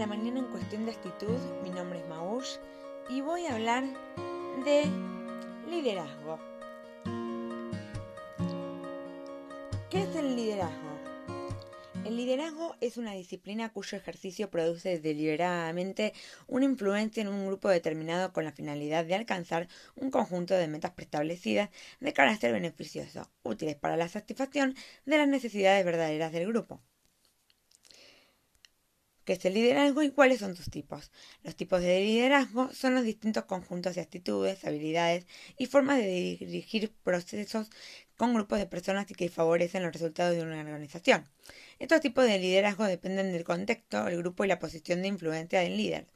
la mañana en cuestión de actitud. Mi nombre es Maush y voy a hablar de liderazgo. ¿Qué es el liderazgo? El liderazgo es una disciplina cuyo ejercicio produce deliberadamente una influencia en un grupo determinado con la finalidad de alcanzar un conjunto de metas preestablecidas de carácter beneficioso, útiles para la satisfacción de las necesidades verdaderas del grupo qué es el liderazgo y cuáles son sus tipos. Los tipos de liderazgo son los distintos conjuntos de actitudes, habilidades y formas de dirigir procesos con grupos de personas que favorecen los resultados de una organización. Estos tipos de liderazgo dependen del contexto, el grupo y la posición de influencia del líder.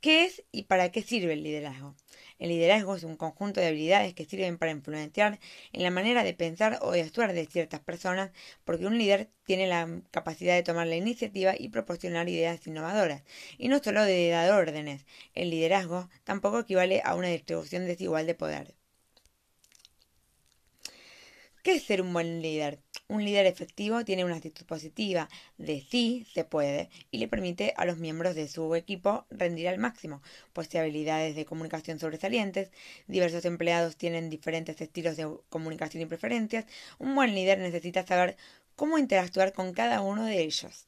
¿Qué es y para qué sirve el liderazgo? El liderazgo es un conjunto de habilidades que sirven para influenciar en la manera de pensar o de actuar de ciertas personas, porque un líder tiene la capacidad de tomar la iniciativa y proporcionar ideas innovadoras, y no solo de dar órdenes. El liderazgo tampoco equivale a una distribución desigual de poder. ¿Qué es ser un buen líder? Un líder efectivo tiene una actitud positiva de sí se puede y le permite a los miembros de su equipo rendir al máximo. Posee habilidades de comunicación sobresalientes, diversos empleados tienen diferentes estilos de comunicación y preferencias. Un buen líder necesita saber cómo interactuar con cada uno de ellos.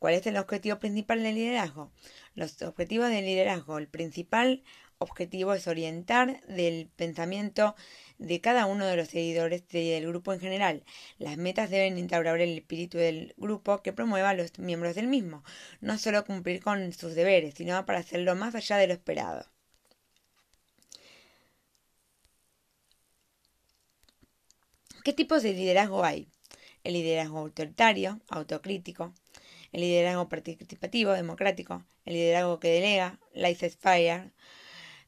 ¿Cuál es el objetivo principal del liderazgo? Los objetivos del liderazgo, el principal objetivo es orientar del pensamiento de cada uno de los seguidores del grupo en general. Las metas deben instaurar el espíritu del grupo que promueva a los miembros del mismo, no solo cumplir con sus deberes, sino para hacerlo más allá de lo esperado. ¿Qué tipos de liderazgo hay? El liderazgo autoritario, autocrítico, el liderazgo participativo, democrático, el liderazgo que delega, laissez-faire,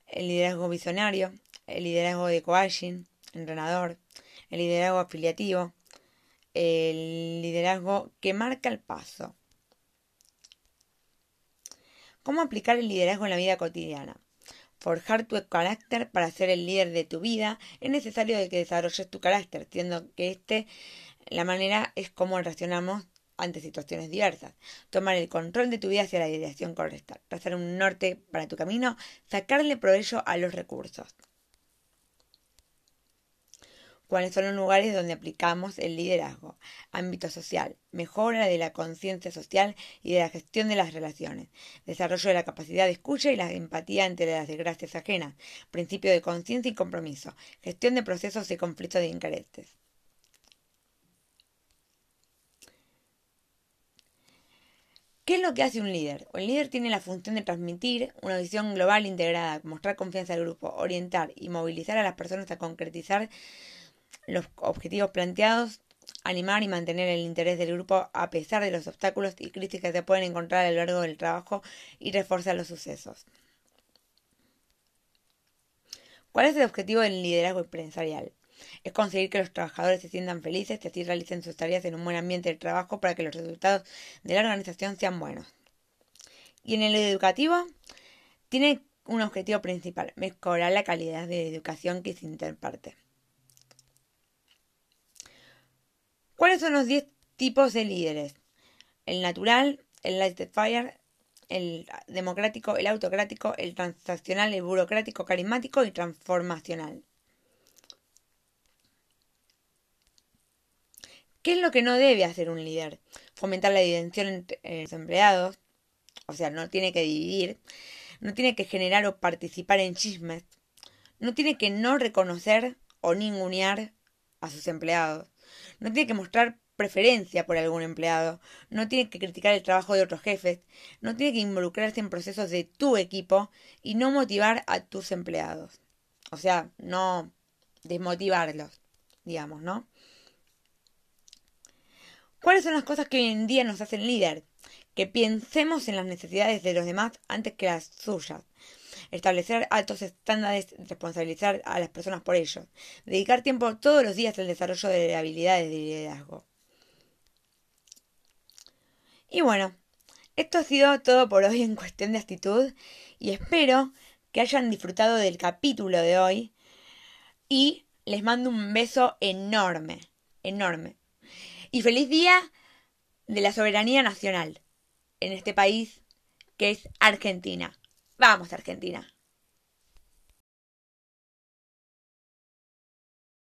el liderazgo visionario, el liderazgo de coaching, entrenador, el liderazgo afiliativo, el liderazgo que marca el paso. ¿Cómo aplicar el liderazgo en la vida cotidiana? Forjar tu carácter para ser el líder de tu vida es necesario que desarrolles tu carácter, siendo que este la manera es como reaccionamos ante situaciones diversas. Tomar el control de tu vida hacia la dirección correcta. Trazar un norte para tu camino. Sacarle provecho a los recursos. ¿Cuáles son los lugares donde aplicamos el liderazgo? Ámbito social. Mejora de la conciencia social y de la gestión de las relaciones. Desarrollo de la capacidad de escucha y la empatía ante las desgracias ajenas. Principio de conciencia y compromiso. Gestión de procesos y conflictos de intereses. ¿Qué es lo que hace un líder? El líder tiene la función de transmitir una visión global integrada, mostrar confianza al grupo, orientar y movilizar a las personas a concretizar los objetivos planteados, animar y mantener el interés del grupo a pesar de los obstáculos y críticas que se pueden encontrar a lo largo del trabajo y reforzar los sucesos. ¿Cuál es el objetivo del liderazgo empresarial? Es conseguir que los trabajadores se sientan felices y así realicen sus tareas en un buen ambiente de trabajo para que los resultados de la organización sean buenos. Y en el educativo, tiene un objetivo principal, mejorar la calidad de educación que se interparte. ¿Cuáles son los 10 tipos de líderes? El natural, el light fire, el democrático, el autocrático, el transaccional, el burocrático, carismático y transformacional. ¿Qué es lo que no debe hacer un líder? Fomentar la dimensión entre los empleados, o sea, no tiene que dividir, no tiene que generar o participar en chismes, no tiene que no reconocer o ningunear a sus empleados, no tiene que mostrar preferencia por algún empleado, no tiene que criticar el trabajo de otros jefes, no tiene que involucrarse en procesos de tu equipo y no motivar a tus empleados. O sea, no desmotivarlos, digamos, ¿no? ¿Cuáles son las cosas que hoy en día nos hacen líder? Que pensemos en las necesidades de los demás antes que las suyas. Establecer altos estándares, responsabilizar a las personas por ellos. Dedicar tiempo todos los días al desarrollo de habilidades de liderazgo. Y bueno, esto ha sido todo por hoy en cuestión de actitud y espero que hayan disfrutado del capítulo de hoy y les mando un beso enorme, enorme. Y feliz día de la soberanía nacional en este país que es Argentina. Vamos, Argentina.